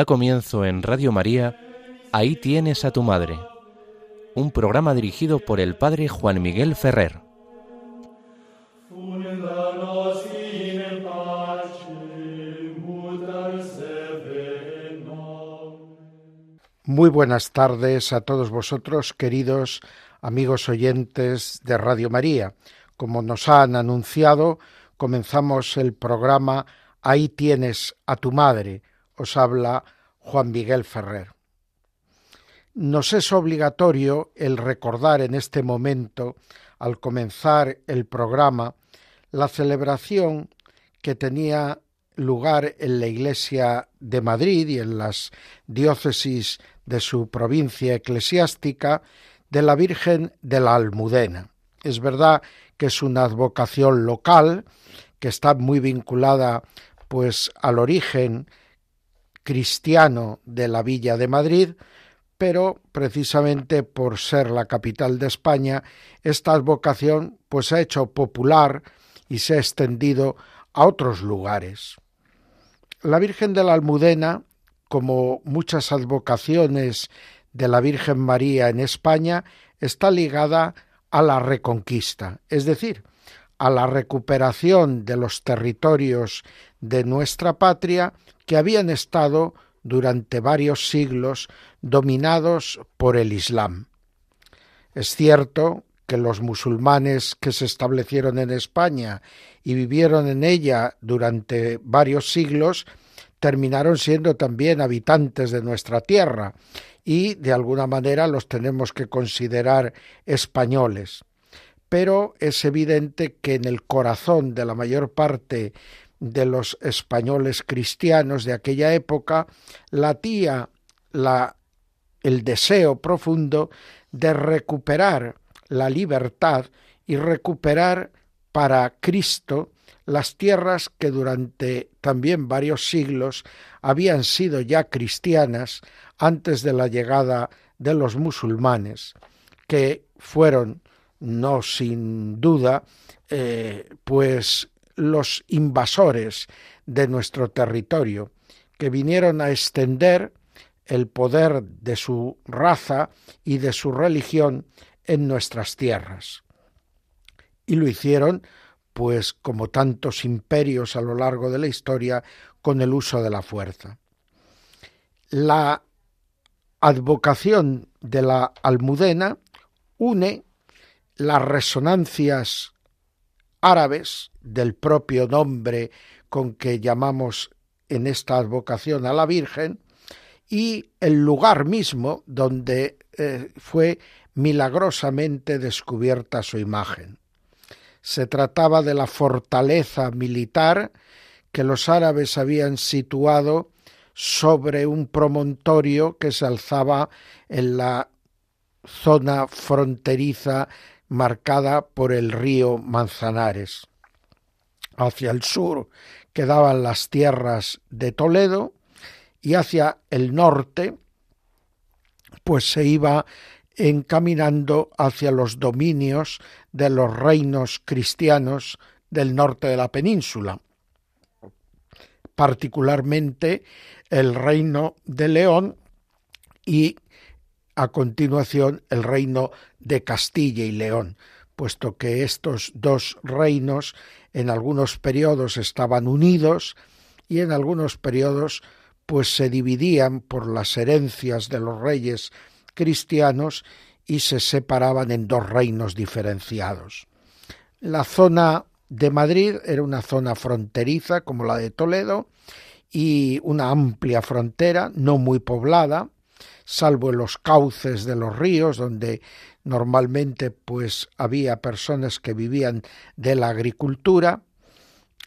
Da comienzo en Radio María, Ahí tienes a tu madre, un programa dirigido por el Padre Juan Miguel Ferrer. Muy buenas tardes a todos vosotros, queridos amigos oyentes de Radio María. Como nos han anunciado, comenzamos el programa Ahí tienes a tu madre, os habla Juan Miguel Ferrer. Nos es obligatorio el recordar en este momento, al comenzar el programa, la celebración que tenía lugar en la Iglesia de Madrid y en las diócesis de su provincia eclesiástica de la Virgen de la Almudena. Es verdad que es una advocación local que está muy vinculada pues al origen cristiano de la villa de Madrid, pero precisamente por ser la capital de España, esta advocación pues se ha hecho popular y se ha extendido a otros lugares. La Virgen de la Almudena, como muchas advocaciones de la Virgen María en España, está ligada a la reconquista, es decir, a la recuperación de los territorios de nuestra patria que habían estado durante varios siglos dominados por el Islam. Es cierto que los musulmanes que se establecieron en España y vivieron en ella durante varios siglos terminaron siendo también habitantes de nuestra tierra y de alguna manera los tenemos que considerar españoles. Pero es evidente que en el corazón de la mayor parte de los españoles cristianos de aquella época latía la, el deseo profundo de recuperar la libertad y recuperar para Cristo las tierras que durante también varios siglos habían sido ya cristianas antes de la llegada de los musulmanes, que fueron, no sin duda, eh, pues los invasores de nuestro territorio, que vinieron a extender el poder de su raza y de su religión en nuestras tierras. Y lo hicieron, pues como tantos imperios a lo largo de la historia, con el uso de la fuerza. La advocación de la almudena une las resonancias árabes del propio nombre con que llamamos en esta advocación a la Virgen y el lugar mismo donde eh, fue milagrosamente descubierta su imagen. Se trataba de la fortaleza militar que los árabes habían situado sobre un promontorio que se alzaba en la zona fronteriza marcada por el río Manzanares. Hacia el sur quedaban las tierras de Toledo y hacia el norte pues se iba encaminando hacia los dominios de los reinos cristianos del norte de la península, particularmente el reino de León y a continuación el reino de Castilla y León, puesto que estos dos reinos en algunos periodos estaban unidos y en algunos periodos pues se dividían por las herencias de los reyes cristianos y se separaban en dos reinos diferenciados. La zona de Madrid era una zona fronteriza como la de Toledo y una amplia frontera, no muy poblada, salvo en los cauces de los ríos, donde normalmente pues había personas que vivían de la agricultura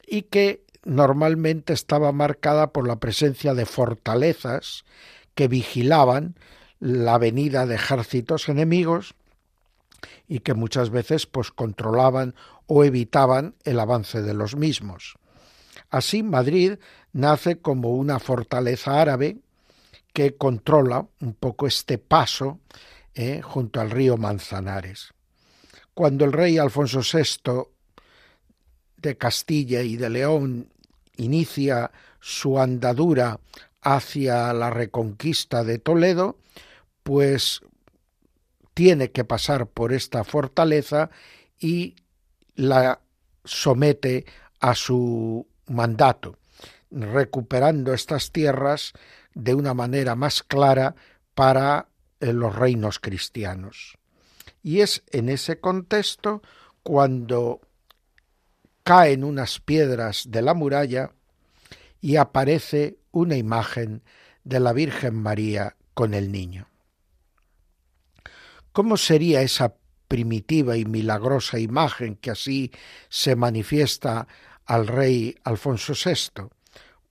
y que normalmente estaba marcada por la presencia de fortalezas que vigilaban la venida de ejércitos enemigos y que muchas veces pues controlaban o evitaban el avance de los mismos. Así Madrid nace como una fortaleza árabe que controla un poco este paso eh, junto al río Manzanares. Cuando el rey Alfonso VI de Castilla y de León inicia su andadura hacia la reconquista de Toledo, pues tiene que pasar por esta fortaleza y la somete a su mandato, recuperando estas tierras de una manera más clara para eh, los reinos cristianos. Y es en ese contexto cuando caen unas piedras de la muralla y aparece una imagen de la Virgen María con el niño. ¿Cómo sería esa primitiva y milagrosa imagen que así se manifiesta al rey Alfonso VI?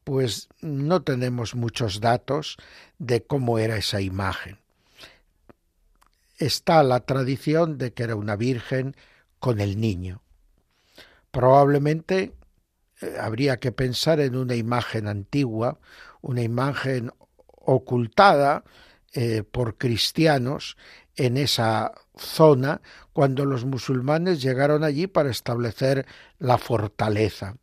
Pues no tenemos muchos datos de cómo era esa imagen. Está la tradición de que era una virgen con el niño. Probablemente eh, habría que pensar en una imagen antigua, una imagen ocultada eh, por cristianos en esa zona cuando los musulmanes llegaron allí para establecer la fortaleza.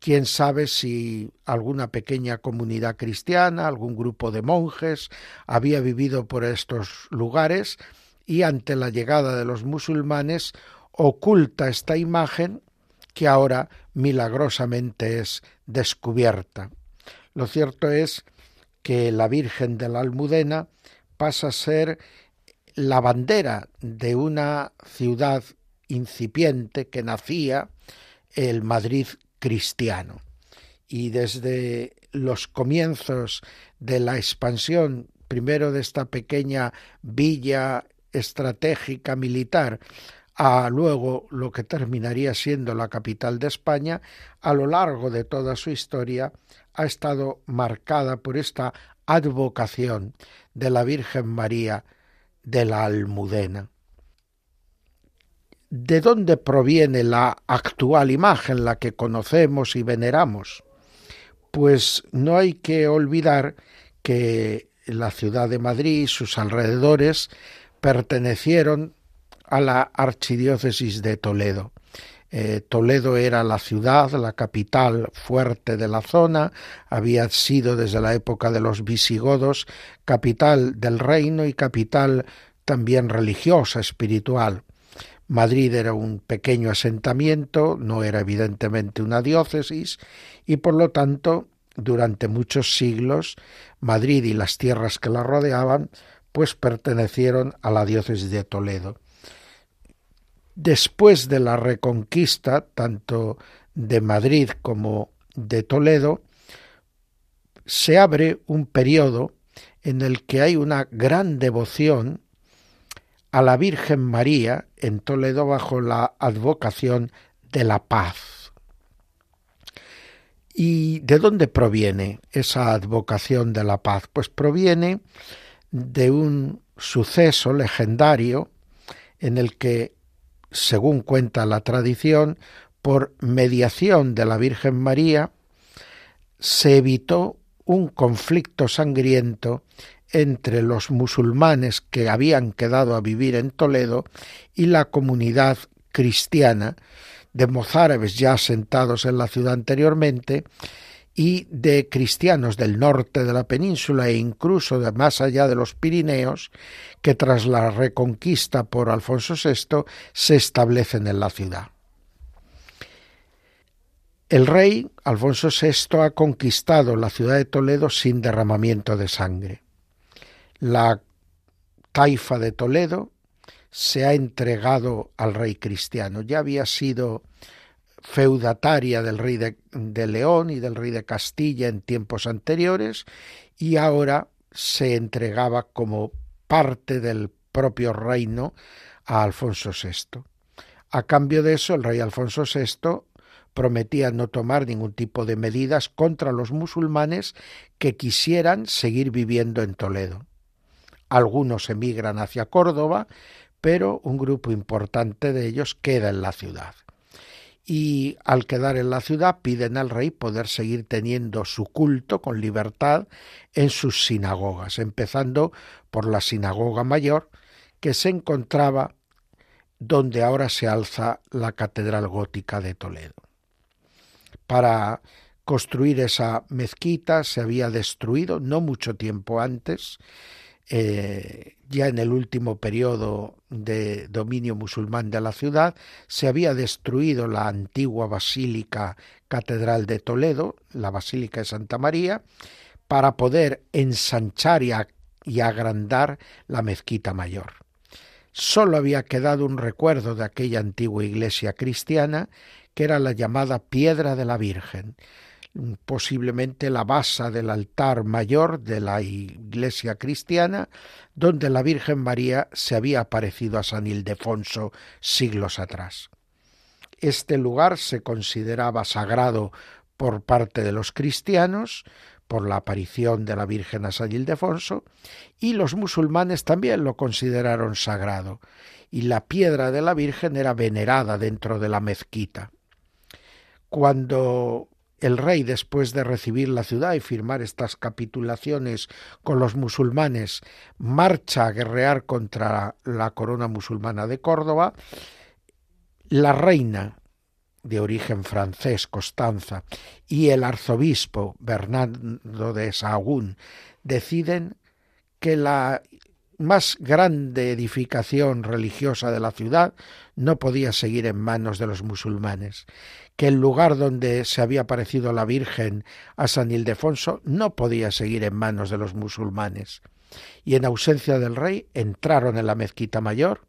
Quién sabe si alguna pequeña comunidad cristiana, algún grupo de monjes había vivido por estos lugares y ante la llegada de los musulmanes oculta esta imagen que ahora milagrosamente es descubierta. Lo cierto es que la Virgen de la Almudena pasa a ser la bandera de una ciudad incipiente que nacía, el Madrid cristiano. Y desde los comienzos de la expansión, primero de esta pequeña villa estratégica militar, a luego lo que terminaría siendo la capital de España, a lo largo de toda su historia ha estado marcada por esta advocación de la Virgen María de la Almudena. ¿De dónde proviene la actual imagen, la que conocemos y veneramos? Pues no hay que olvidar que la ciudad de Madrid y sus alrededores pertenecieron a la archidiócesis de Toledo. Eh, Toledo era la ciudad, la capital fuerte de la zona, había sido desde la época de los visigodos capital del reino y capital también religiosa, espiritual. Madrid era un pequeño asentamiento, no era evidentemente una diócesis, y por lo tanto, durante muchos siglos, Madrid y las tierras que la rodeaban, pues pertenecieron a la diócesis de Toledo. Después de la reconquista, tanto de Madrid como de Toledo, se abre un periodo en el que hay una gran devoción a la Virgen María en Toledo bajo la advocación de la paz. ¿Y de dónde proviene esa advocación de la paz? Pues proviene de un suceso legendario en el que según cuenta la tradición, por mediación de la Virgen María, se evitó un conflicto sangriento entre los musulmanes que habían quedado a vivir en Toledo y la comunidad cristiana de mozárabes ya asentados en la ciudad anteriormente y de cristianos del norte de la península e incluso de más allá de los Pirineos, que tras la reconquista por Alfonso VI se establecen en la ciudad. El rey Alfonso VI ha conquistado la ciudad de Toledo sin derramamiento de sangre. La taifa de Toledo se ha entregado al rey cristiano. Ya había sido feudataria del rey de, León y del rey de Castilla en tiempos anteriores y ahora se entregaba como parte del propio reino a Alfonso VI. A cambio de eso, el rey Alfonso VI prometía no tomar ningún tipo de medidas contra los musulmanes que quisieran seguir viviendo en Toledo. Algunos emigran hacia Córdoba, pero un grupo importante de ellos queda en la ciudad y al quedar en la ciudad piden al rey poder seguir teniendo su culto con libertad en sus sinagogas, empezando por la sinagoga mayor que se encontraba donde ahora se alza la Catedral Gótica de Toledo. Para construir esa mezquita se había destruido no mucho tiempo antes, eh, ya en el último periodo de dominio musulmán de la ciudad, se había destruido la antigua basílica catedral de Toledo, la basílica de Santa María, para poder ensanchar y, y agrandar la mezquita mayor. Solo había quedado un recuerdo de aquella antigua iglesia cristiana, que era la llamada Piedra de la Virgen, posiblemente la base del altar mayor de la iglesia cristiana, donde la Virgen María se había aparecido a San Ildefonso siglos atrás. Este lugar se consideraba sagrado por parte de los cristianos, por la aparición de la Virgen a San Ildefonso, y los musulmanes también lo consideraron sagrado, y la piedra de la Virgen era venerada dentro de la mezquita. Cuando el rey, después de recibir la ciudad y firmar estas capitulaciones con los musulmanes, marcha a guerrear contra la corona musulmana de Córdoba, la reina de origen francés, Constanza, y el arzobispo Bernardo de Sahagún deciden que la más grande edificación religiosa de la ciudad no podía seguir en manos de los musulmanes, que el lugar donde se había aparecido la Virgen a San Ildefonso no podía seguir en manos de los musulmanes, y en ausencia del rey entraron en la mezquita mayor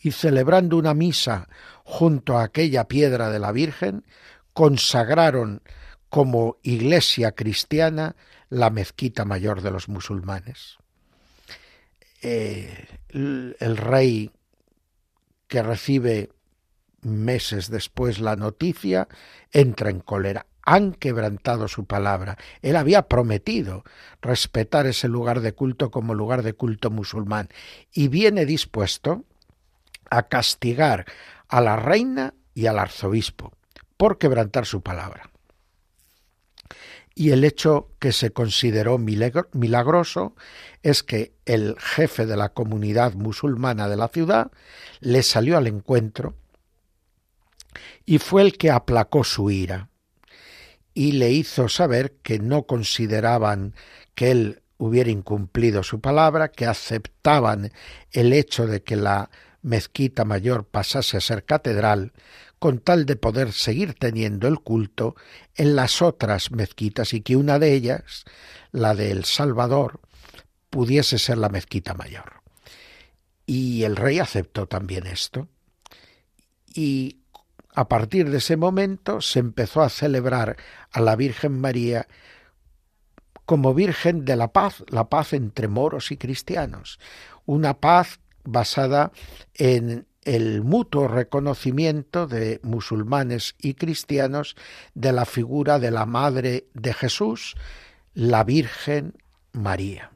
y celebrando una misa junto a aquella piedra de la Virgen, consagraron como iglesia cristiana la mezquita mayor de los musulmanes. Eh, el rey que recibe meses después la noticia entra en cólera. Han quebrantado su palabra. Él había prometido respetar ese lugar de culto como lugar de culto musulmán y viene dispuesto a castigar a la reina y al arzobispo por quebrantar su palabra y el hecho que se consideró milagroso es que el jefe de la comunidad musulmana de la ciudad le salió al encuentro y fue el que aplacó su ira y le hizo saber que no consideraban que él hubiera incumplido su palabra, que aceptaban el hecho de que la mezquita mayor pasase a ser catedral, con tal de poder seguir teniendo el culto en las otras mezquitas y que una de ellas, la de El Salvador, pudiese ser la mezquita mayor. Y el rey aceptó también esto. Y a partir de ese momento se empezó a celebrar a la Virgen María como Virgen de la paz, la paz entre moros y cristianos, una paz basada en el mutuo reconocimiento de musulmanes y cristianos de la figura de la Madre de Jesús, la Virgen María.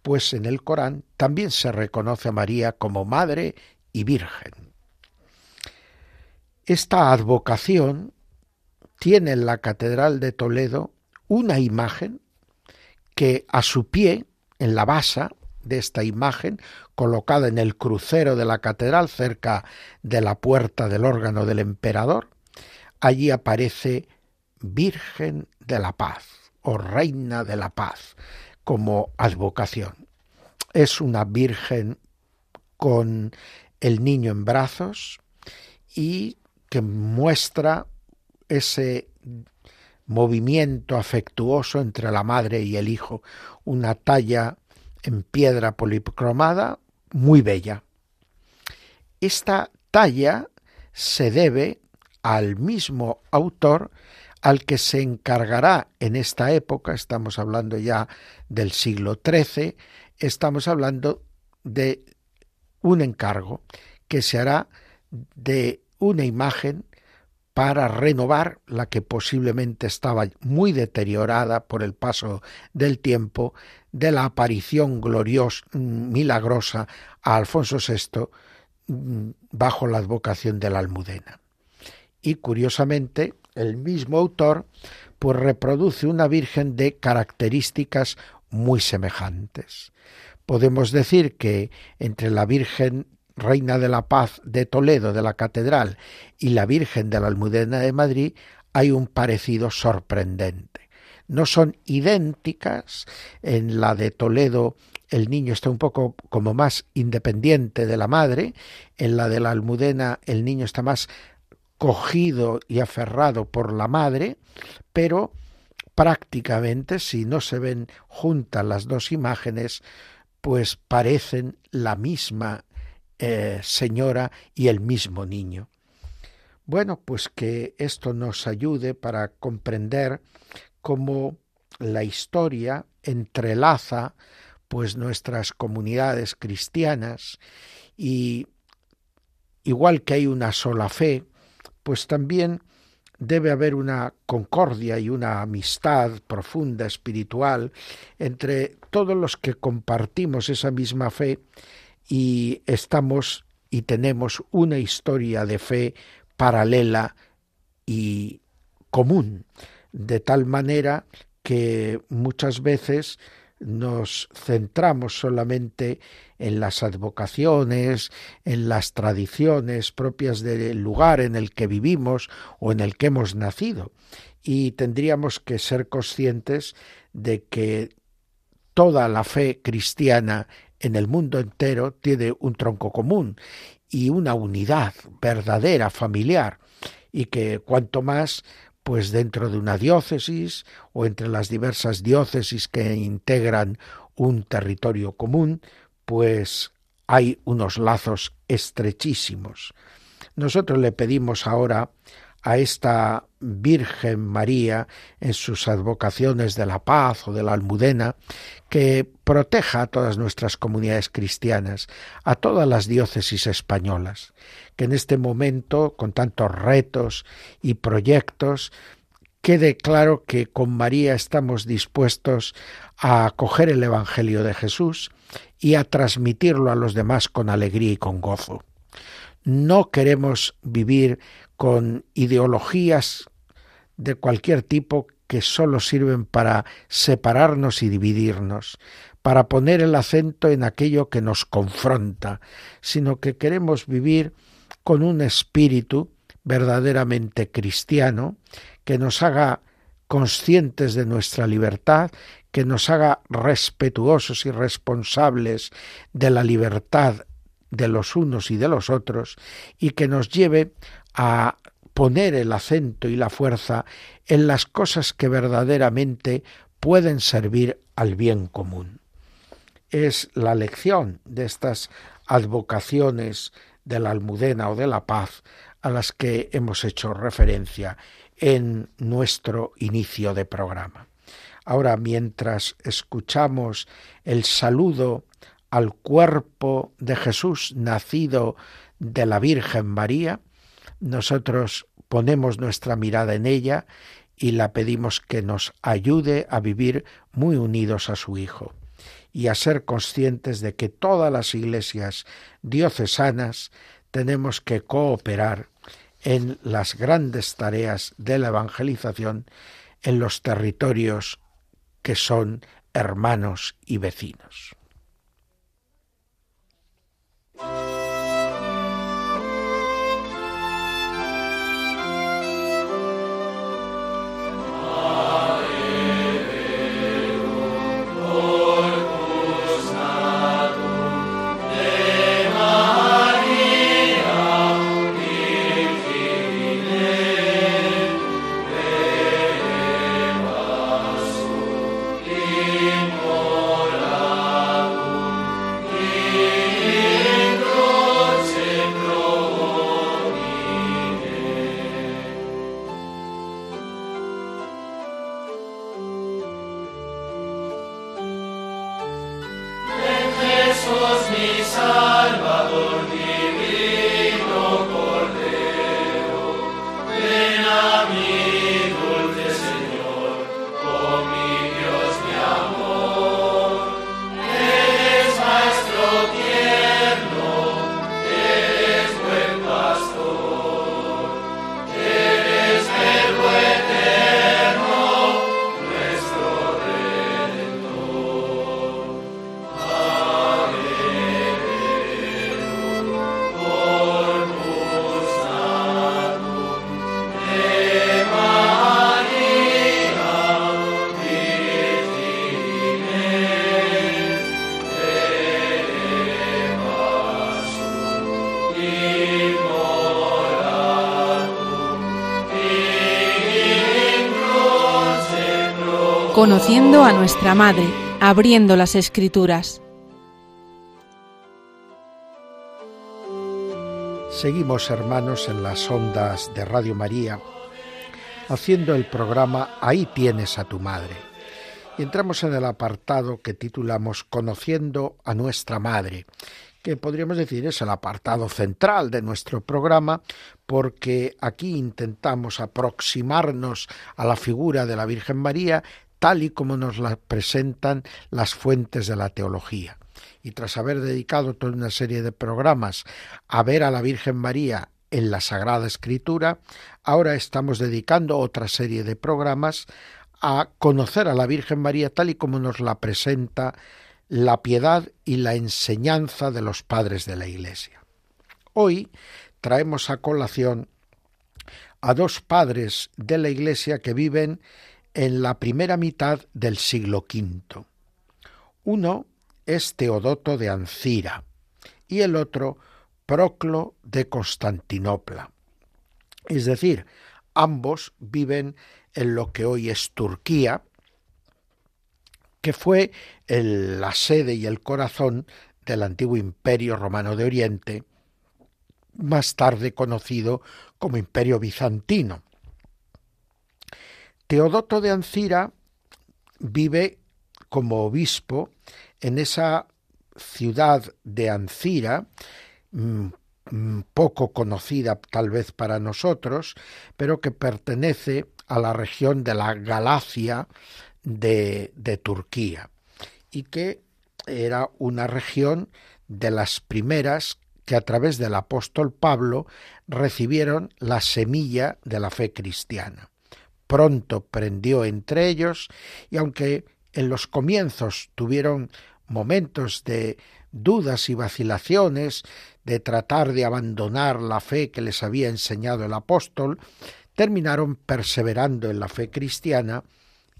Pues en el Corán también se reconoce a María como Madre y Virgen. Esta advocación tiene en la Catedral de Toledo una imagen que a su pie, en la basa, de esta imagen colocada en el crucero de la catedral cerca de la puerta del órgano del emperador. Allí aparece Virgen de la Paz o Reina de la Paz como advocación. Es una Virgen con el niño en brazos y que muestra ese movimiento afectuoso entre la madre y el hijo, una talla en piedra policromada muy bella. Esta talla se debe al mismo autor al que se encargará en esta época, estamos hablando ya del siglo XIII, estamos hablando de un encargo que se hará de una imagen para renovar la que posiblemente estaba muy deteriorada por el paso del tiempo de la aparición gloriosa, milagrosa a Alfonso VI mm, bajo la advocación de la Almudena. Y curiosamente, el mismo autor pues reproduce una virgen de características muy semejantes. Podemos decir que entre la Virgen Reina de la Paz de Toledo de la Catedral y la Virgen de la Almudena de Madrid hay un parecido sorprendente. No son idénticas. En la de Toledo el niño está un poco como más independiente de la madre. En la de la Almudena el niño está más cogido y aferrado por la madre, pero prácticamente si no se ven juntas las dos imágenes, pues parecen la misma eh, señora y el mismo niño. Bueno, pues que esto nos ayude para comprender cómo la historia entrelaza pues nuestras comunidades cristianas y igual que hay una sola fe, pues también debe haber una concordia y una amistad profunda espiritual entre todos los que compartimos esa misma fe y estamos y tenemos una historia de fe paralela y común, de tal manera que muchas veces nos centramos solamente en las advocaciones, en las tradiciones propias del lugar en el que vivimos o en el que hemos nacido. Y tendríamos que ser conscientes de que toda la fe cristiana en el mundo entero tiene un tronco común y una unidad verdadera, familiar, y que cuanto más pues dentro de una diócesis o entre las diversas diócesis que integran un territorio común, pues hay unos lazos estrechísimos. Nosotros le pedimos ahora a esta Virgen María en sus advocaciones de la paz o de la almudena, que proteja a todas nuestras comunidades cristianas, a todas las diócesis españolas, que en este momento, con tantos retos y proyectos, quede claro que con María estamos dispuestos a acoger el Evangelio de Jesús y a transmitirlo a los demás con alegría y con gozo. No queremos vivir con ideologías de cualquier tipo que sólo sirven para separarnos y dividirnos, para poner el acento en aquello que nos confronta, sino que queremos vivir con un espíritu verdaderamente cristiano que nos haga conscientes de nuestra libertad, que nos haga respetuosos y responsables de la libertad de los unos y de los otros, y que nos lleve a poner el acento y la fuerza en las cosas que verdaderamente pueden servir al bien común. Es la lección de estas advocaciones de la almudena o de la paz a las que hemos hecho referencia en nuestro inicio de programa. Ahora, mientras escuchamos el saludo al cuerpo de Jesús nacido de la Virgen María, nosotros ponemos nuestra mirada en ella y la pedimos que nos ayude a vivir muy unidos a su Hijo y a ser conscientes de que todas las iglesias diocesanas tenemos que cooperar en las grandes tareas de la evangelización en los territorios que son hermanos y vecinos. mi Salvador. Conociendo a nuestra Madre, abriendo las Escrituras. Seguimos, hermanos, en las ondas de Radio María, haciendo el programa Ahí tienes a tu madre. Y entramos en el apartado que titulamos Conociendo a nuestra madre, que podríamos decir es el apartado central de nuestro programa, porque aquí intentamos aproximarnos a la figura de la Virgen María tal y como nos la presentan las fuentes de la teología. Y tras haber dedicado toda una serie de programas a ver a la Virgen María en la Sagrada Escritura, ahora estamos dedicando otra serie de programas a conocer a la Virgen María tal y como nos la presenta la piedad y la enseñanza de los padres de la Iglesia. Hoy traemos a colación a dos padres de la Iglesia que viven en la primera mitad del siglo V. Uno es Teodoto de Ancira y el otro Proclo de Constantinopla. Es decir, ambos viven en lo que hoy es Turquía, que fue la sede y el corazón del antiguo imperio romano de Oriente, más tarde conocido como imperio bizantino. Teodoto de Ancira vive como obispo en esa ciudad de Ancira, mm, mm, poco conocida tal vez para nosotros, pero que pertenece a la región de la Galacia de, de Turquía y que era una región de las primeras que a través del apóstol Pablo recibieron la semilla de la fe cristiana. Pronto prendió entre ellos y aunque en los comienzos tuvieron momentos de dudas y vacilaciones, de tratar de abandonar la fe que les había enseñado el apóstol, terminaron perseverando en la fe cristiana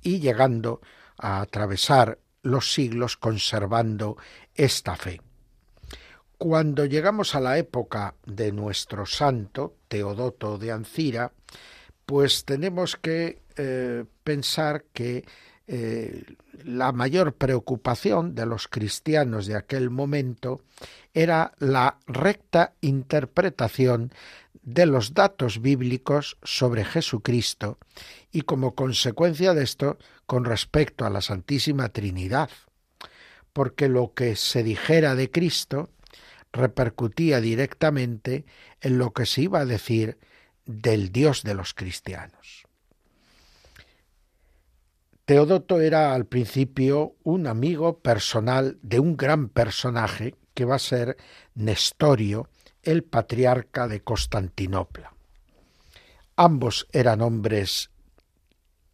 y llegando a atravesar los siglos conservando esta fe. Cuando llegamos a la época de nuestro santo, Teodoto de Ancira, pues tenemos que eh, pensar que eh, la mayor preocupación de los cristianos de aquel momento era la recta interpretación de los datos bíblicos sobre Jesucristo y como consecuencia de esto con respecto a la Santísima Trinidad, porque lo que se dijera de Cristo repercutía directamente en lo que se iba a decir del Dios de los cristianos. Teodoto era al principio un amigo personal de un gran personaje que va a ser Nestorio, el patriarca de Constantinopla. Ambos eran hombres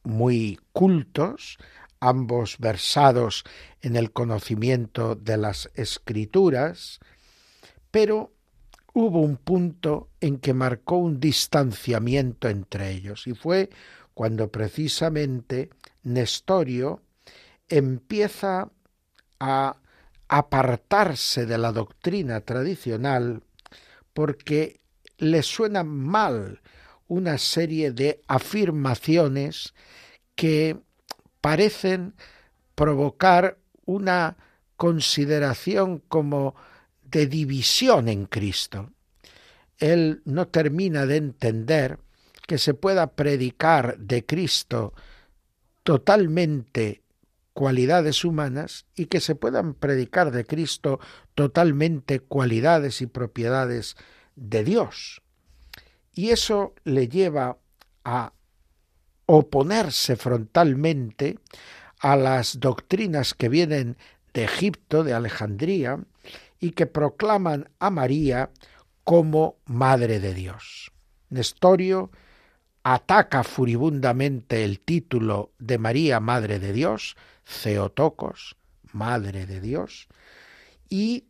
muy cultos, ambos versados en el conocimiento de las escrituras, pero hubo un punto en que marcó un distanciamiento entre ellos y fue cuando precisamente Nestorio empieza a apartarse de la doctrina tradicional porque le suena mal una serie de afirmaciones que parecen provocar una consideración como de división en Cristo. Él no termina de entender que se pueda predicar de Cristo totalmente cualidades humanas y que se puedan predicar de Cristo totalmente cualidades y propiedades de Dios. Y eso le lleva a oponerse frontalmente a las doctrinas que vienen de Egipto, de Alejandría, y que proclaman a María como Madre de Dios. Nestorio ataca furibundamente el título de María Madre de Dios, Ceotocos, Madre de Dios, y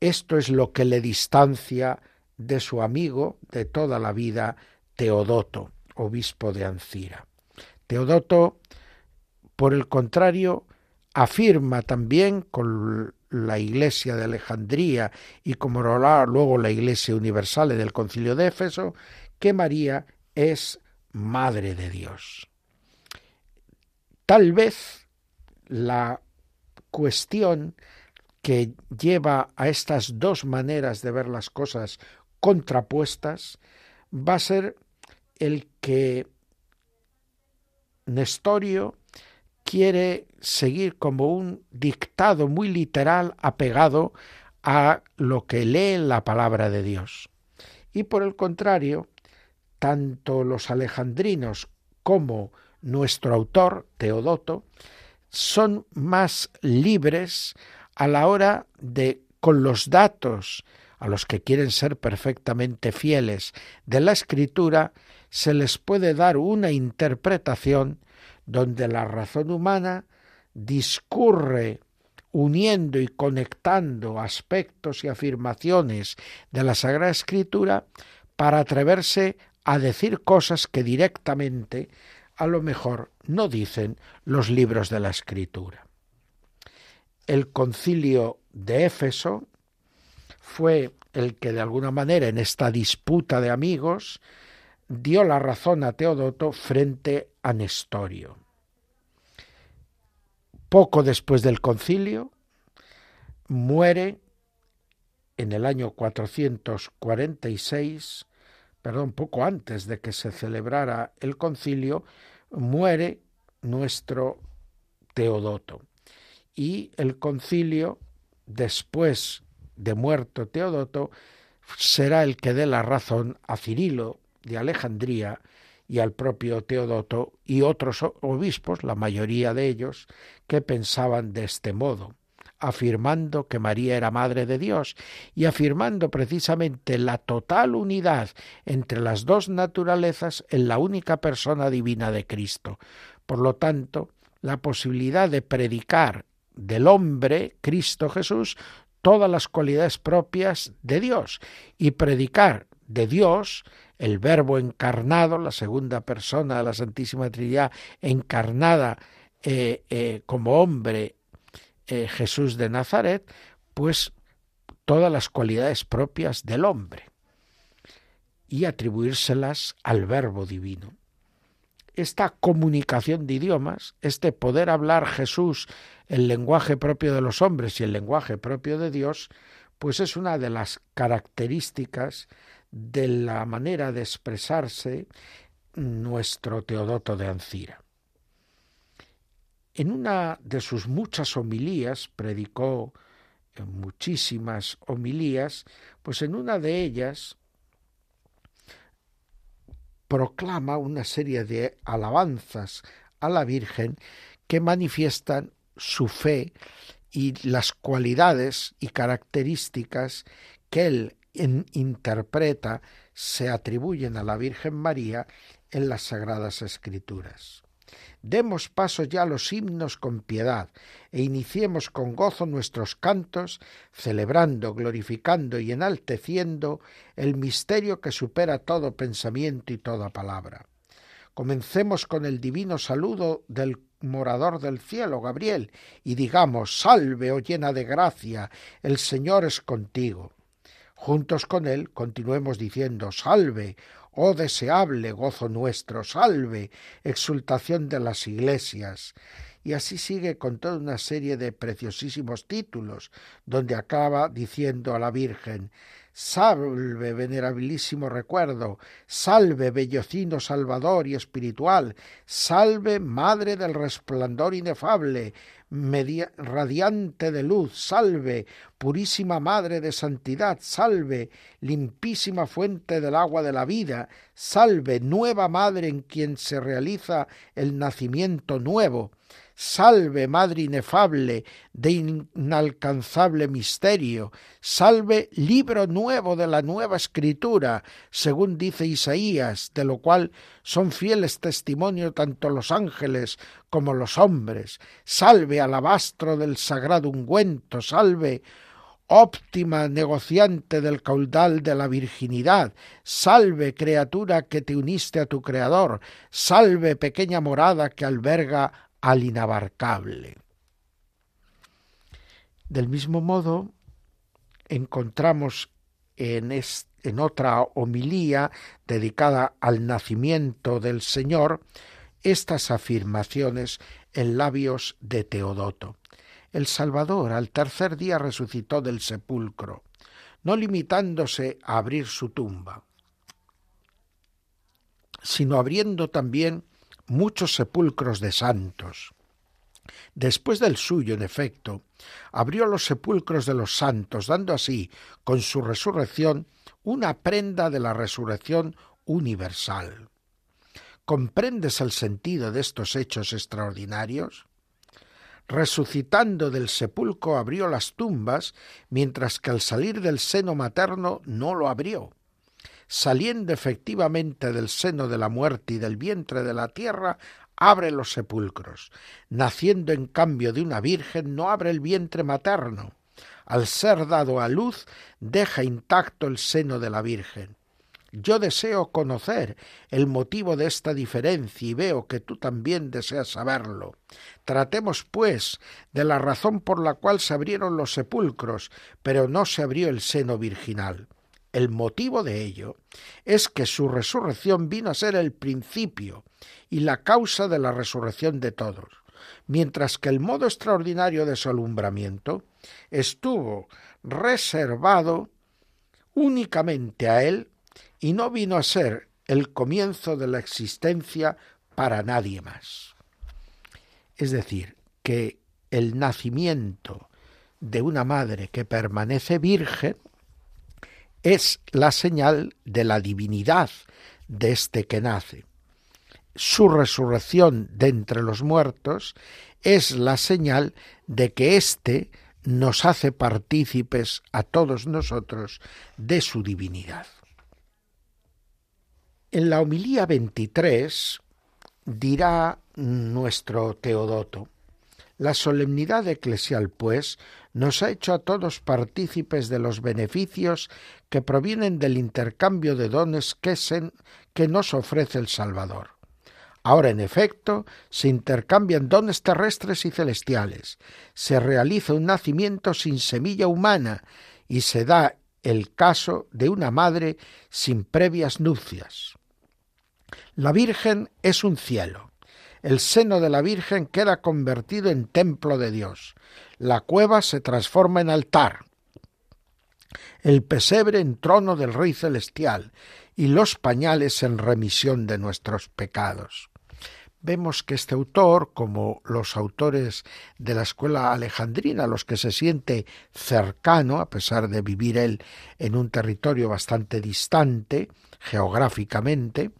esto es lo que le distancia de su amigo de toda la vida, Teodoto, obispo de Ancira. Teodoto, por el contrario, afirma también con la Iglesia de Alejandría y como luego la Iglesia Universal del Concilio de Éfeso, que María es Madre de Dios. Tal vez la cuestión que lleva a estas dos maneras de ver las cosas contrapuestas va a ser el que Nestorio quiere seguir como un dictado muy literal apegado a lo que lee la palabra de Dios. Y por el contrario, tanto los alejandrinos como nuestro autor, Teodoto, son más libres a la hora de, con los datos a los que quieren ser perfectamente fieles de la escritura, se les puede dar una interpretación donde la razón humana discurre uniendo y conectando aspectos y afirmaciones de la Sagrada Escritura para atreverse a decir cosas que directamente a lo mejor no dicen los libros de la Escritura. El concilio de Éfeso fue el que de alguna manera en esta disputa de amigos dio la razón a Teodoto frente Nestorio. Poco después del concilio, muere en el año 446, perdón, poco antes de que se celebrara el concilio, muere nuestro Teodoto. Y el concilio, después de muerto Teodoto, será el que dé la razón a Cirilo de Alejandría y al propio Teodoto y otros obispos, la mayoría de ellos, que pensaban de este modo, afirmando que María era Madre de Dios y afirmando precisamente la total unidad entre las dos naturalezas en la única persona divina de Cristo. Por lo tanto, la posibilidad de predicar del hombre, Cristo Jesús, todas las cualidades propias de Dios y predicar de Dios el Verbo encarnado, la segunda persona de la Santísima Trinidad encarnada eh, eh, como hombre eh, Jesús de Nazaret, pues todas las cualidades propias del hombre y atribuírselas al Verbo divino. Esta comunicación de idiomas, este poder hablar Jesús el lenguaje propio de los hombres y el lenguaje propio de Dios, pues es una de las características de la manera de expresarse nuestro Teodoto de Ancira. En una de sus muchas homilías, predicó muchísimas homilías, pues en una de ellas proclama una serie de alabanzas a la Virgen que manifiestan su fe y las cualidades y características que él interpreta se atribuyen a la Virgen María en las Sagradas Escrituras. Demos paso ya a los himnos con piedad e iniciemos con gozo nuestros cantos, celebrando, glorificando y enalteciendo el misterio que supera todo pensamiento y toda palabra. Comencemos con el divino saludo del morador del cielo, Gabriel, y digamos, salve, oh llena de gracia, el Señor es contigo. Juntos con él continuemos diciendo, salve, oh deseable gozo nuestro, salve, exultación de las iglesias. Y así sigue con toda una serie de preciosísimos títulos, donde acaba diciendo a la Virgen, Salve, venerabilísimo recuerdo, salve, bellocino salvador y espiritual, salve, madre del resplandor inefable, radiante de luz, salve, purísima madre de santidad, salve, limpísima fuente del agua de la vida, salve, nueva madre en quien se realiza el nacimiento nuevo, Salve, Madre inefable de inalcanzable misterio, salve, libro nuevo de la nueva escritura, según dice Isaías, de lo cual son fieles testimonio tanto los ángeles como los hombres, salve, alabastro del sagrado ungüento, salve, óptima negociante del caudal de la virginidad, salve criatura que te uniste a tu Creador, salve pequeña morada que alberga al inabarcable. Del mismo modo, encontramos en, en otra homilía dedicada al nacimiento del Señor estas afirmaciones en labios de Teodoto. El Salvador al tercer día resucitó del sepulcro, no limitándose a abrir su tumba, sino abriendo también muchos sepulcros de santos. Después del suyo, en efecto, abrió los sepulcros de los santos, dando así, con su resurrección, una prenda de la resurrección universal. ¿Comprendes el sentido de estos hechos extraordinarios? Resucitando del sepulcro abrió las tumbas, mientras que al salir del seno materno no lo abrió. Saliendo efectivamente del seno de la muerte y del vientre de la tierra, abre los sepulcros. Naciendo en cambio de una virgen, no abre el vientre materno. Al ser dado a luz, deja intacto el seno de la virgen. Yo deseo conocer el motivo de esta diferencia y veo que tú también deseas saberlo. Tratemos, pues, de la razón por la cual se abrieron los sepulcros, pero no se abrió el seno virginal. El motivo de ello es que su resurrección vino a ser el principio y la causa de la resurrección de todos, mientras que el modo extraordinario de su alumbramiento estuvo reservado únicamente a él y no vino a ser el comienzo de la existencia para nadie más. Es decir, que el nacimiento de una madre que permanece virgen es la señal de la divinidad de este que nace. Su resurrección de entre los muertos es la señal de que éste nos hace partícipes a todos nosotros de su divinidad. En la homilía 23 dirá nuestro Teodoto, la solemnidad eclesial, pues, nos ha hecho a todos partícipes de los beneficios que provienen del intercambio de dones que, que nos ofrece el Salvador. Ahora, en efecto, se intercambian dones terrestres y celestiales, se realiza un nacimiento sin semilla humana y se da el caso de una madre sin previas nupcias. La Virgen es un cielo. El seno de la Virgen queda convertido en templo de Dios. La cueva se transforma en altar. El pesebre en trono del Rey Celestial y los pañales en remisión de nuestros pecados. Vemos que este autor, como los autores de la escuela alejandrina, los que se siente cercano, a pesar de vivir él en un territorio bastante distante geográficamente,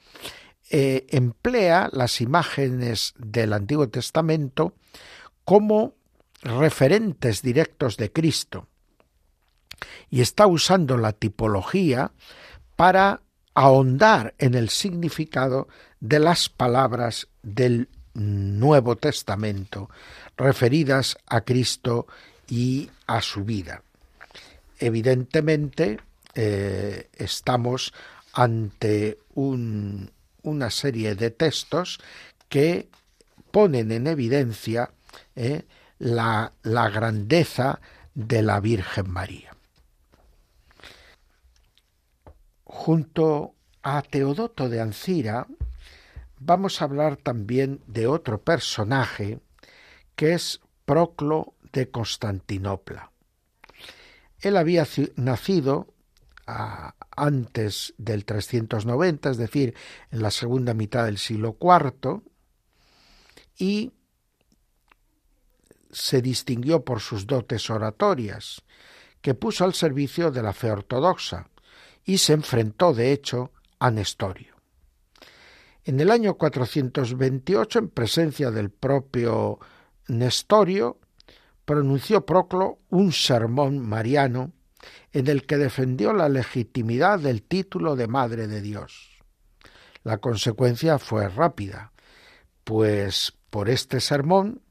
eh, emplea las imágenes del Antiguo Testamento como referentes directos de Cristo y está usando la tipología para ahondar en el significado de las palabras del Nuevo Testamento referidas a Cristo y a su vida. Evidentemente, eh, estamos ante un, una serie de textos que ponen en evidencia eh, la, la grandeza de la Virgen María. Junto a Teodoto de Ancira vamos a hablar también de otro personaje que es Proclo de Constantinopla. Él había nacido antes del 390, es decir, en la segunda mitad del siglo IV, y se distinguió por sus dotes oratorias, que puso al servicio de la fe ortodoxa, y se enfrentó, de hecho, a Nestorio. En el año 428, en presencia del propio Nestorio, pronunció Proclo un sermón mariano en el que defendió la legitimidad del título de Madre de Dios. La consecuencia fue rápida, pues por este sermón,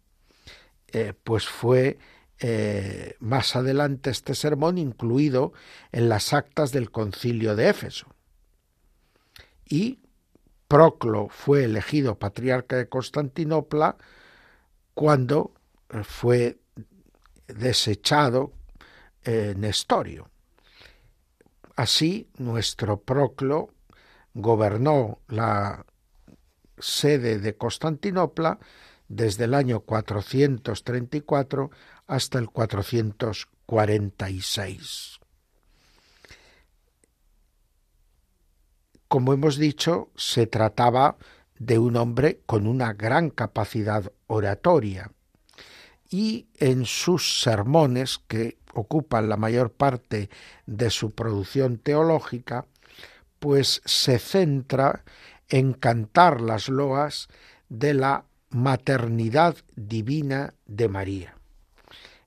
eh, pues fue eh, más adelante este sermón incluido en las actas del concilio de Éfeso. Y Proclo fue elegido patriarca de Constantinopla cuando eh, fue desechado Nestorio. Así, nuestro Proclo gobernó la sede de Constantinopla desde el año 434 hasta el 446. Como hemos dicho, se trataba de un hombre con una gran capacidad oratoria y en sus sermones, que ocupan la mayor parte de su producción teológica, pues se centra en cantar las loas de la maternidad divina de María.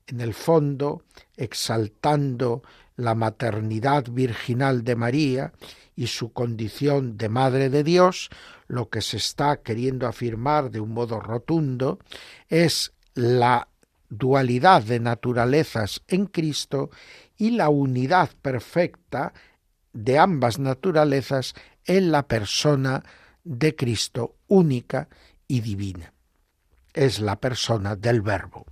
En el fondo, exaltando la maternidad virginal de María y su condición de Madre de Dios, lo que se está queriendo afirmar de un modo rotundo es la dualidad de naturalezas en Cristo y la unidad perfecta de ambas naturalezas en la persona de Cristo única y divina. Es la persona del Verbo.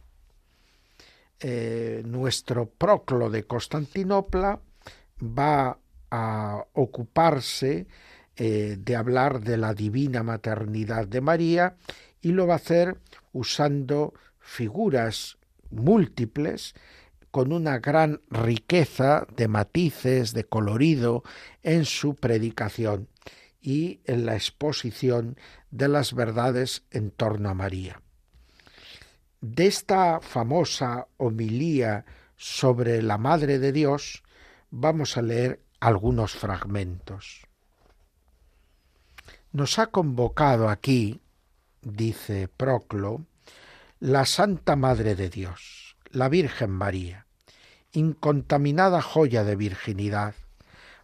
Eh, nuestro Proclo de Constantinopla va a ocuparse eh, de hablar de la divina maternidad de María y lo va a hacer usando figuras múltiples con una gran riqueza de matices, de colorido en su predicación y en la exposición de las verdades en torno a María. De esta famosa homilía sobre la Madre de Dios vamos a leer algunos fragmentos. Nos ha convocado aquí, dice Proclo, la Santa Madre de Dios, la Virgen María, incontaminada joya de virginidad,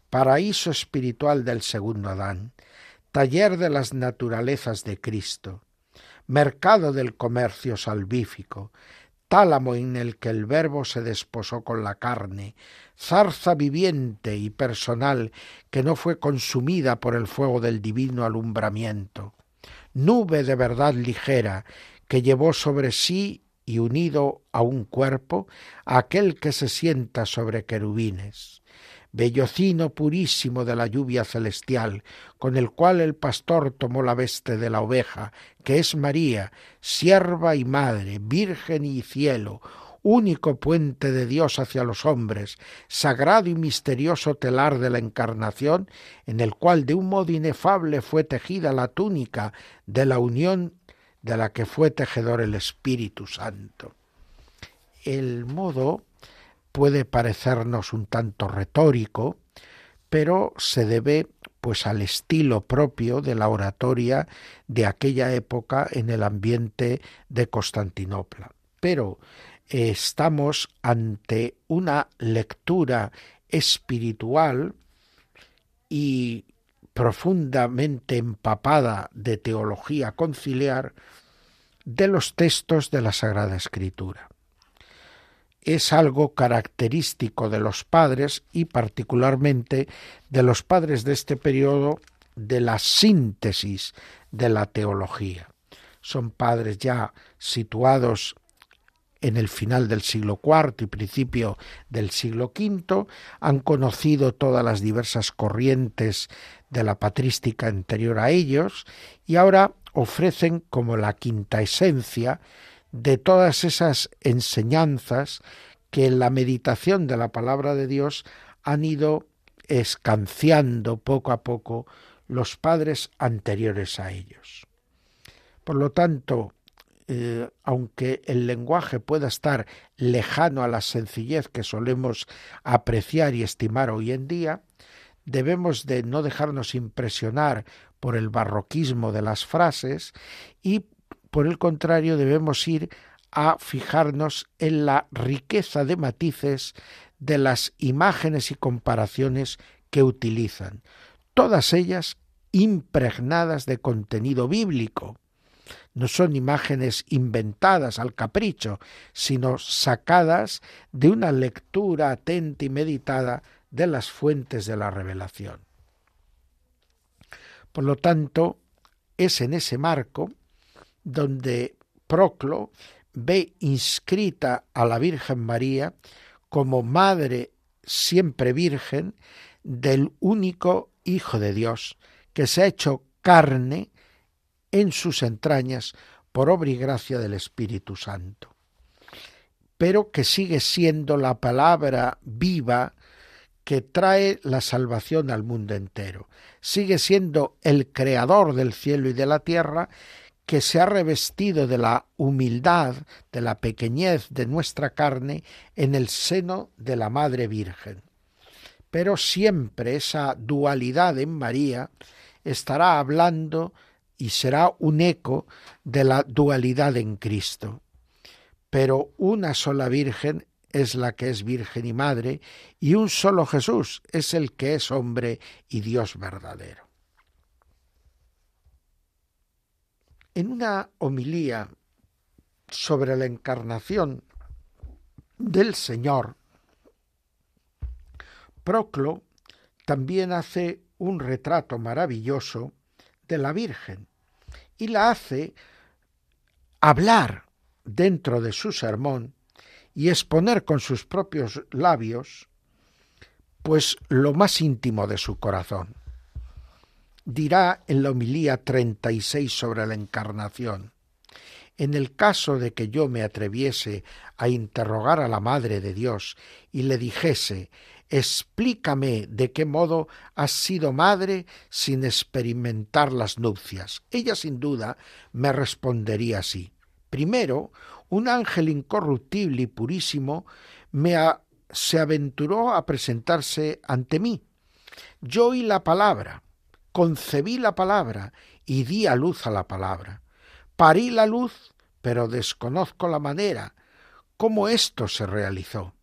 paraíso espiritual del segundo Adán, taller de las naturalezas de Cristo, mercado del comercio salvífico, tálamo en el que el Verbo se desposó con la carne, zarza viviente y personal que no fue consumida por el fuego del divino alumbramiento, nube de verdad ligera que llevó sobre sí y unido a un cuerpo aquel que se sienta sobre querubines, bellocino purísimo de la lluvia celestial, con el cual el pastor tomó la veste de la oveja, que es María, sierva y madre, virgen y cielo, único puente de Dios hacia los hombres, sagrado y misterioso telar de la encarnación, en el cual de un modo inefable fue tejida la túnica de la unión de la que fue tejedor el Espíritu Santo. El modo puede parecernos un tanto retórico, pero se debe pues al estilo propio de la oratoria de aquella época en el ambiente de Constantinopla. Pero estamos ante una lectura espiritual y profundamente empapada de teología conciliar de los textos de la Sagrada Escritura. Es algo característico de los padres y particularmente de los padres de este periodo de la síntesis de la teología. Son padres ya situados en el final del siglo IV y principio del siglo V, han conocido todas las diversas corrientes de la patrística anterior a ellos y ahora ofrecen como la quinta esencia de todas esas enseñanzas que en la meditación de la palabra de Dios han ido escanciando poco a poco los padres anteriores a ellos. Por lo tanto, eh, aunque el lenguaje pueda estar lejano a la sencillez que solemos apreciar y estimar hoy en día, debemos de no dejarnos impresionar por el barroquismo de las frases y por el contrario debemos ir a fijarnos en la riqueza de matices de las imágenes y comparaciones que utilizan, todas ellas impregnadas de contenido bíblico. No son imágenes inventadas al capricho, sino sacadas de una lectura atenta y meditada de las fuentes de la revelación. Por lo tanto, es en ese marco donde Proclo ve inscrita a la Virgen María como Madre siempre Virgen del único Hijo de Dios, que se ha hecho carne en sus entrañas por obra y gracia del Espíritu Santo, pero que sigue siendo la palabra viva que trae la salvación al mundo entero. Sigue siendo el creador del cielo y de la tierra que se ha revestido de la humildad, de la pequeñez de nuestra carne en el seno de la Madre Virgen. Pero siempre esa dualidad en María estará hablando y será un eco de la dualidad en Cristo. Pero una sola Virgen es la que es Virgen y Madre, y un solo Jesús es el que es hombre y Dios verdadero. En una homilía sobre la encarnación del Señor, Proclo también hace un retrato maravilloso de la Virgen y la hace hablar dentro de su sermón y exponer con sus propios labios pues lo más íntimo de su corazón. Dirá en la homilía 36 sobre la encarnación, en el caso de que yo me atreviese a interrogar a la Madre de Dios y le dijese explícame de qué modo has sido madre sin experimentar las nupcias. Ella sin duda me respondería así. Primero, un ángel incorruptible y purísimo me se aventuró a presentarse ante mí. Yo oí la palabra, concebí la palabra y di a luz a la palabra. Parí la luz, pero desconozco la manera, cómo esto se realizó.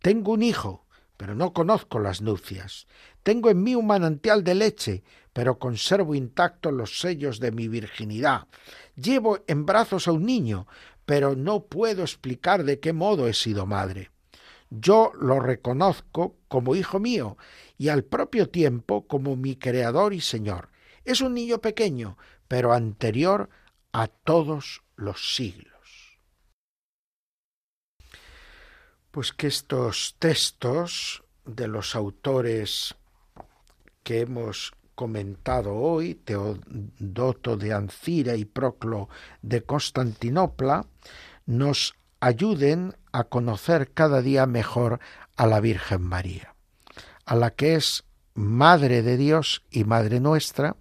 Tengo un hijo, pero no conozco las nupcias. Tengo en mí un manantial de leche, pero conservo intactos los sellos de mi virginidad. Llevo en brazos a un niño, pero no puedo explicar de qué modo he sido madre. Yo lo reconozco como hijo mío y al propio tiempo como mi creador y señor. Es un niño pequeño, pero anterior a todos los siglos. Pues que estos textos de los autores que hemos comentado hoy, Teodoto de Ancira y Proclo de Constantinopla, nos ayuden a conocer cada día mejor a la Virgen María, a la que es Madre de Dios y Madre nuestra,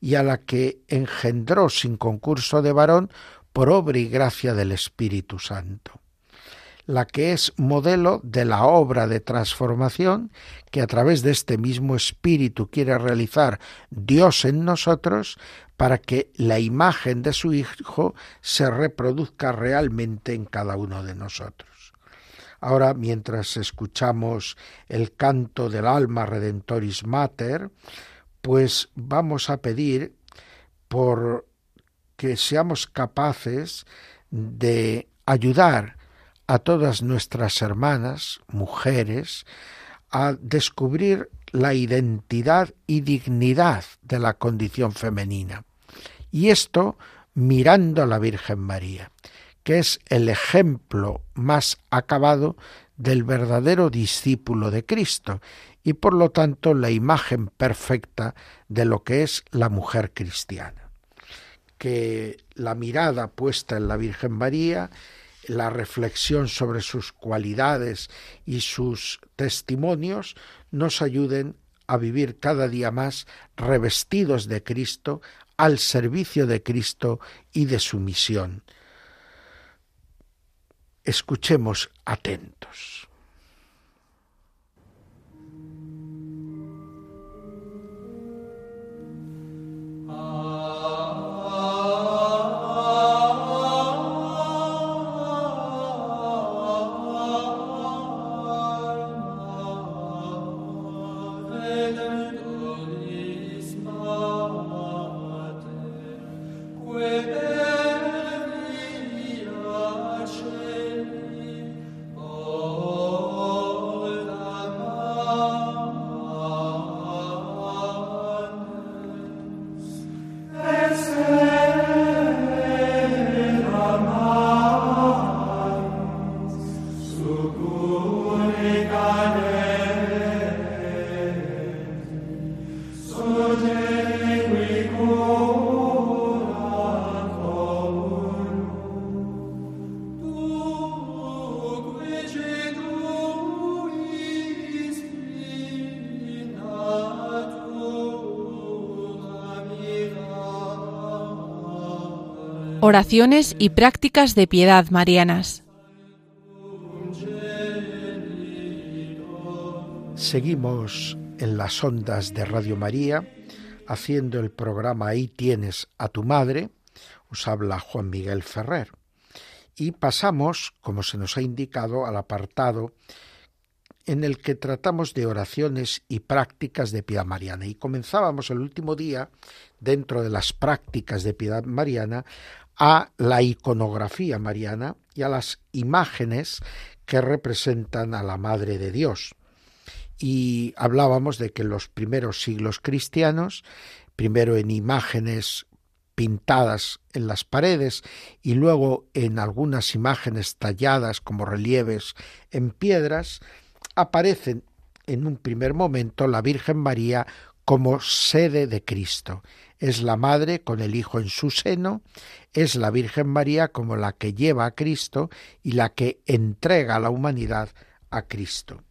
y a la que engendró sin concurso de varón por obra y gracia del Espíritu Santo la que es modelo de la obra de transformación que a través de este mismo espíritu quiere realizar Dios en nosotros para que la imagen de su Hijo se reproduzca realmente en cada uno de nosotros. Ahora, mientras escuchamos el canto del alma Redentoris Mater, pues vamos a pedir por que seamos capaces de ayudar a todas nuestras hermanas, mujeres, a descubrir la identidad y dignidad de la condición femenina. Y esto mirando a la Virgen María, que es el ejemplo más acabado del verdadero discípulo de Cristo y por lo tanto la imagen perfecta de lo que es la mujer cristiana. Que la mirada puesta en la Virgen María la reflexión sobre sus cualidades y sus testimonios nos ayuden a vivir cada día más revestidos de Cristo, al servicio de Cristo y de su misión. Escuchemos atentos. Oh Oraciones y prácticas de piedad marianas. Seguimos en las ondas de Radio María haciendo el programa Ahí tienes a tu madre. Os habla Juan Miguel Ferrer. Y pasamos, como se nos ha indicado, al apartado en el que tratamos de oraciones y prácticas de piedad mariana. Y comenzábamos el último día, dentro de las prácticas de piedad mariana, a la iconografía mariana y a las imágenes que representan a la Madre de Dios. Y hablábamos de que en los primeros siglos cristianos, primero en imágenes pintadas en las paredes y luego en algunas imágenes talladas como relieves en piedras, aparecen en un primer momento la Virgen María como sede de Cristo. Es la madre con el Hijo en su seno, es la Virgen María como la que lleva a Cristo y la que entrega a la humanidad a Cristo.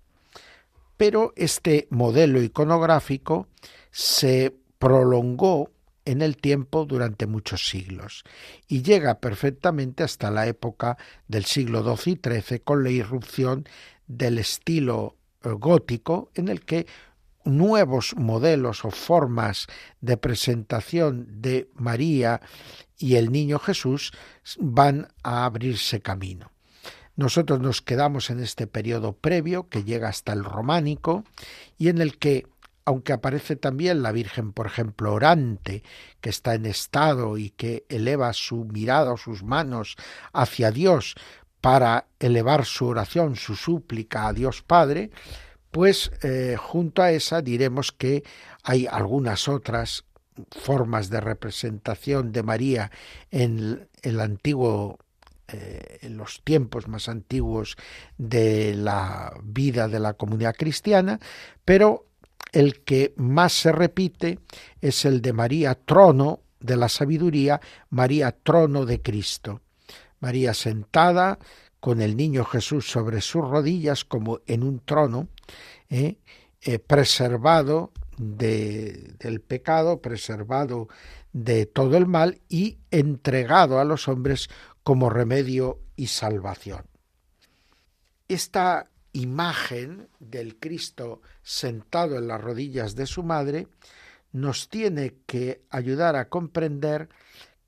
Pero este modelo iconográfico se prolongó en el tiempo durante muchos siglos y llega perfectamente hasta la época del siglo XII y XIII con la irrupción del estilo eh, gótico en el que nuevos modelos o formas de presentación de María y el niño Jesús van a abrirse camino. Nosotros nos quedamos en este periodo previo que llega hasta el románico y en el que, aunque aparece también la Virgen, por ejemplo, orante, que está en estado y que eleva su mirada o sus manos hacia Dios para elevar su oración, su súplica a Dios Padre, pues eh, junto a esa diremos que hay algunas otras formas de representación de María en el antiguo eh, en los tiempos más antiguos de la vida de la comunidad cristiana, pero el que más se repite es el de María trono de la sabiduría, María trono de Cristo. María sentada con el niño Jesús sobre sus rodillas como en un trono, ¿eh? Eh, preservado de, del pecado, preservado de todo el mal y entregado a los hombres como remedio y salvación. Esta imagen del Cristo sentado en las rodillas de su madre nos tiene que ayudar a comprender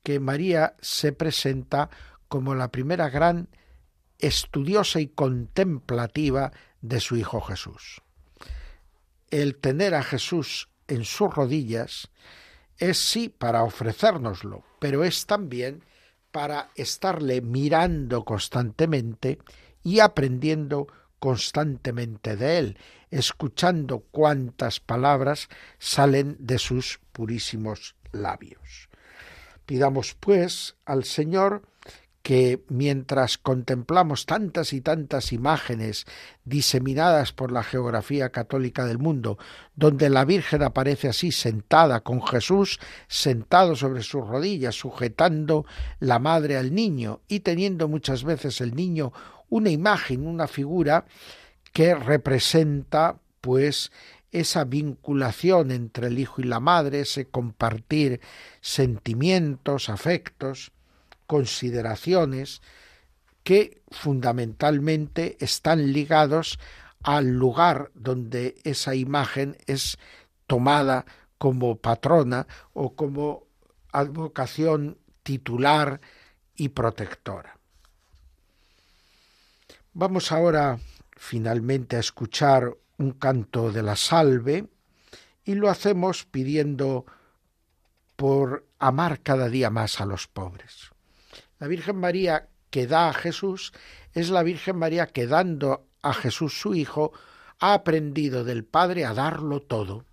que María se presenta como la primera gran estudiosa y contemplativa de su Hijo Jesús. El tener a Jesús en sus rodillas es sí para ofrecérnoslo, pero es también para estarle mirando constantemente y aprendiendo constantemente de él, escuchando cuántas palabras salen de sus purísimos labios. Pidamos, pues, al Señor que mientras contemplamos tantas y tantas imágenes diseminadas por la geografía católica del mundo, donde la Virgen aparece así sentada con Jesús sentado sobre sus rodillas, sujetando la madre al niño y teniendo muchas veces el niño una imagen, una figura que representa pues esa vinculación entre el hijo y la madre, ese compartir sentimientos, afectos, consideraciones que fundamentalmente están ligados al lugar donde esa imagen es tomada como patrona o como advocación titular y protectora. Vamos ahora finalmente a escuchar un canto de la salve y lo hacemos pidiendo por amar cada día más a los pobres. La Virgen María que da a Jesús es la Virgen María que dando a Jesús su Hijo ha aprendido del Padre a darlo todo.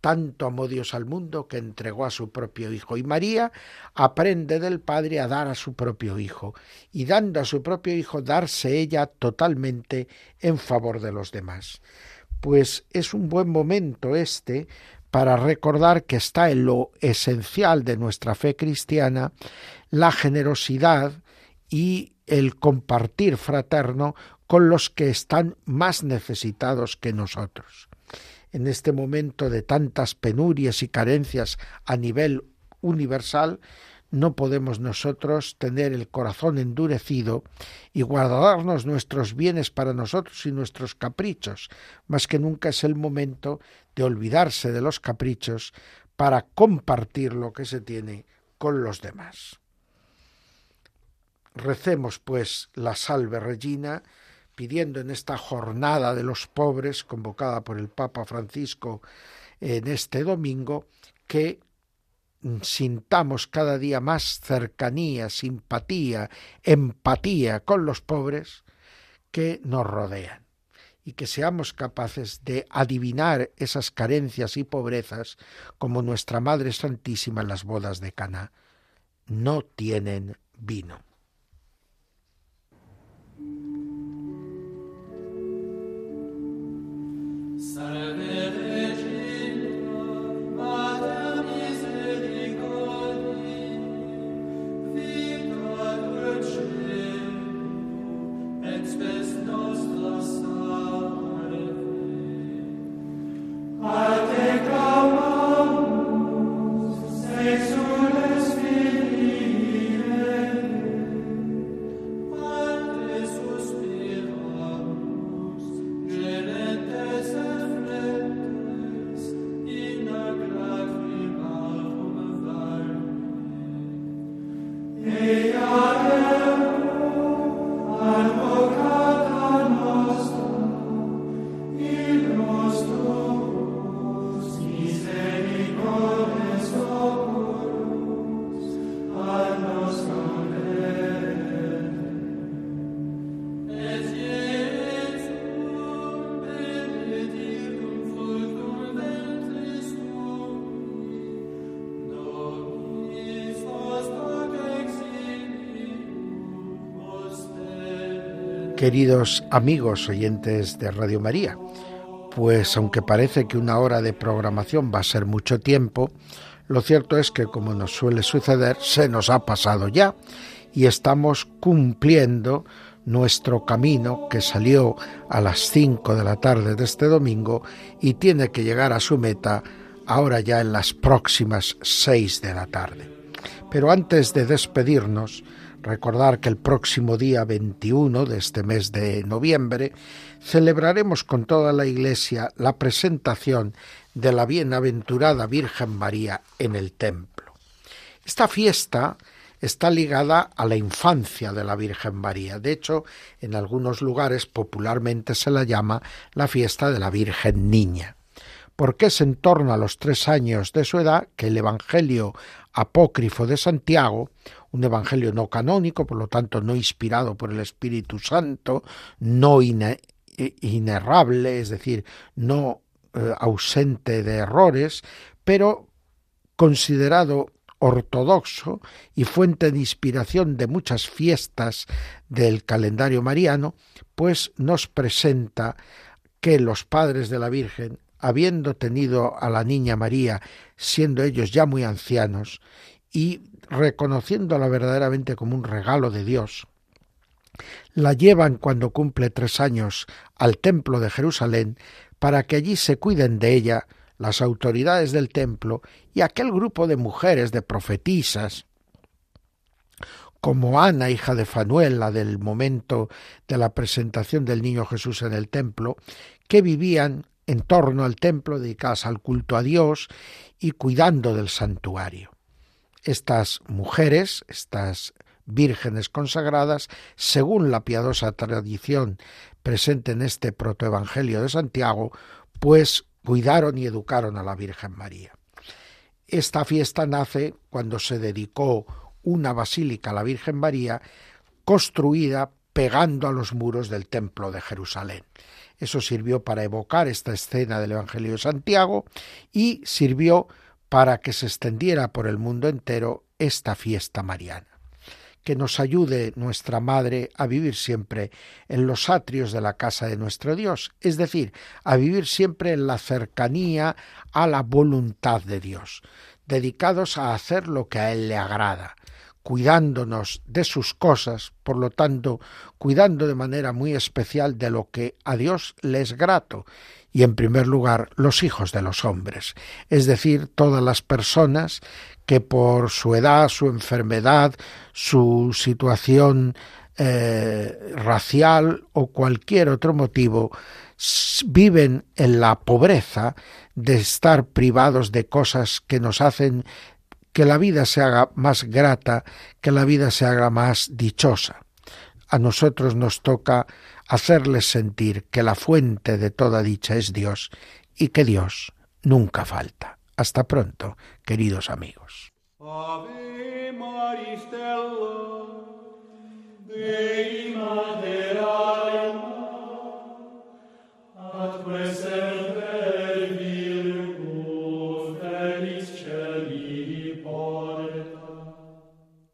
Tanto amó Dios al mundo que entregó a su propio Hijo. Y María aprende del Padre a dar a su propio Hijo. Y dando a su propio Hijo, darse ella totalmente en favor de los demás. Pues es un buen momento este para recordar que está en lo esencial de nuestra fe cristiana la generosidad y el compartir fraterno con los que están más necesitados que nosotros. En este momento de tantas penurias y carencias a nivel universal, no podemos nosotros tener el corazón endurecido y guardarnos nuestros bienes para nosotros y nuestros caprichos. Más que nunca es el momento de olvidarse de los caprichos para compartir lo que se tiene con los demás. Recemos, pues, la salve Regina, pidiendo en esta jornada de los pobres, convocada por el Papa Francisco en este domingo, que sintamos cada día más cercanía, simpatía, empatía con los pobres que nos rodean y que seamos capaces de adivinar esas carencias y pobrezas como nuestra Madre Santísima en las bodas de Cana. No tienen vino. Queridos amigos oyentes de Radio María. Pues aunque parece que una hora de programación va a ser mucho tiempo, lo cierto es que como nos suele suceder, se nos ha pasado ya y estamos cumpliendo nuestro camino que salió a las 5 de la tarde de este domingo y tiene que llegar a su meta ahora ya en las próximas 6 de la tarde. Pero antes de despedirnos, Recordar que el próximo día 21 de este mes de noviembre celebraremos con toda la Iglesia la presentación de la bienaventurada Virgen María en el templo. Esta fiesta está ligada a la infancia de la Virgen María. De hecho, en algunos lugares popularmente se la llama la fiesta de la Virgen Niña porque es en torno a los tres años de su edad que el Evangelio apócrifo de Santiago, un evangelio no canónico, por lo tanto no inspirado por el Espíritu Santo, no inerrable, es decir, no eh, ausente de errores, pero considerado ortodoxo y fuente de inspiración de muchas fiestas del calendario mariano, pues nos presenta que los padres de la Virgen, habiendo tenido a la niña María, siendo ellos ya muy ancianos, y reconociéndola verdaderamente como un regalo de Dios, la llevan cuando cumple tres años al templo de Jerusalén para que allí se cuiden de ella las autoridades del templo y aquel grupo de mujeres, de profetisas, como Ana, hija de Fanuel, la del momento de la presentación del niño Jesús en el templo, que vivían en torno al templo dedicadas al culto a Dios y cuidando del santuario. Estas mujeres, estas vírgenes consagradas, según la piadosa tradición presente en este protoevangelio de Santiago, pues cuidaron y educaron a la Virgen María. Esta fiesta nace cuando se dedicó una basílica a la Virgen María construida pegando a los muros del templo de Jerusalén. Eso sirvió para evocar esta escena del Evangelio de Santiago y sirvió para que se extendiera por el mundo entero esta fiesta mariana. Que nos ayude nuestra Madre a vivir siempre en los atrios de la casa de nuestro Dios, es decir, a vivir siempre en la cercanía a la voluntad de Dios, dedicados a hacer lo que a Él le agrada, cuidándonos de sus cosas, por lo tanto, cuidando de manera muy especial de lo que a Dios le es grato, y en primer lugar los hijos de los hombres, es decir, todas las personas que por su edad, su enfermedad, su situación eh, racial o cualquier otro motivo, viven en la pobreza de estar privados de cosas que nos hacen que la vida se haga más grata, que la vida se haga más dichosa. A nosotros nos toca hacerles sentir que la fuente de toda dicha es Dios y que Dios nunca falta. Hasta pronto, queridos amigos.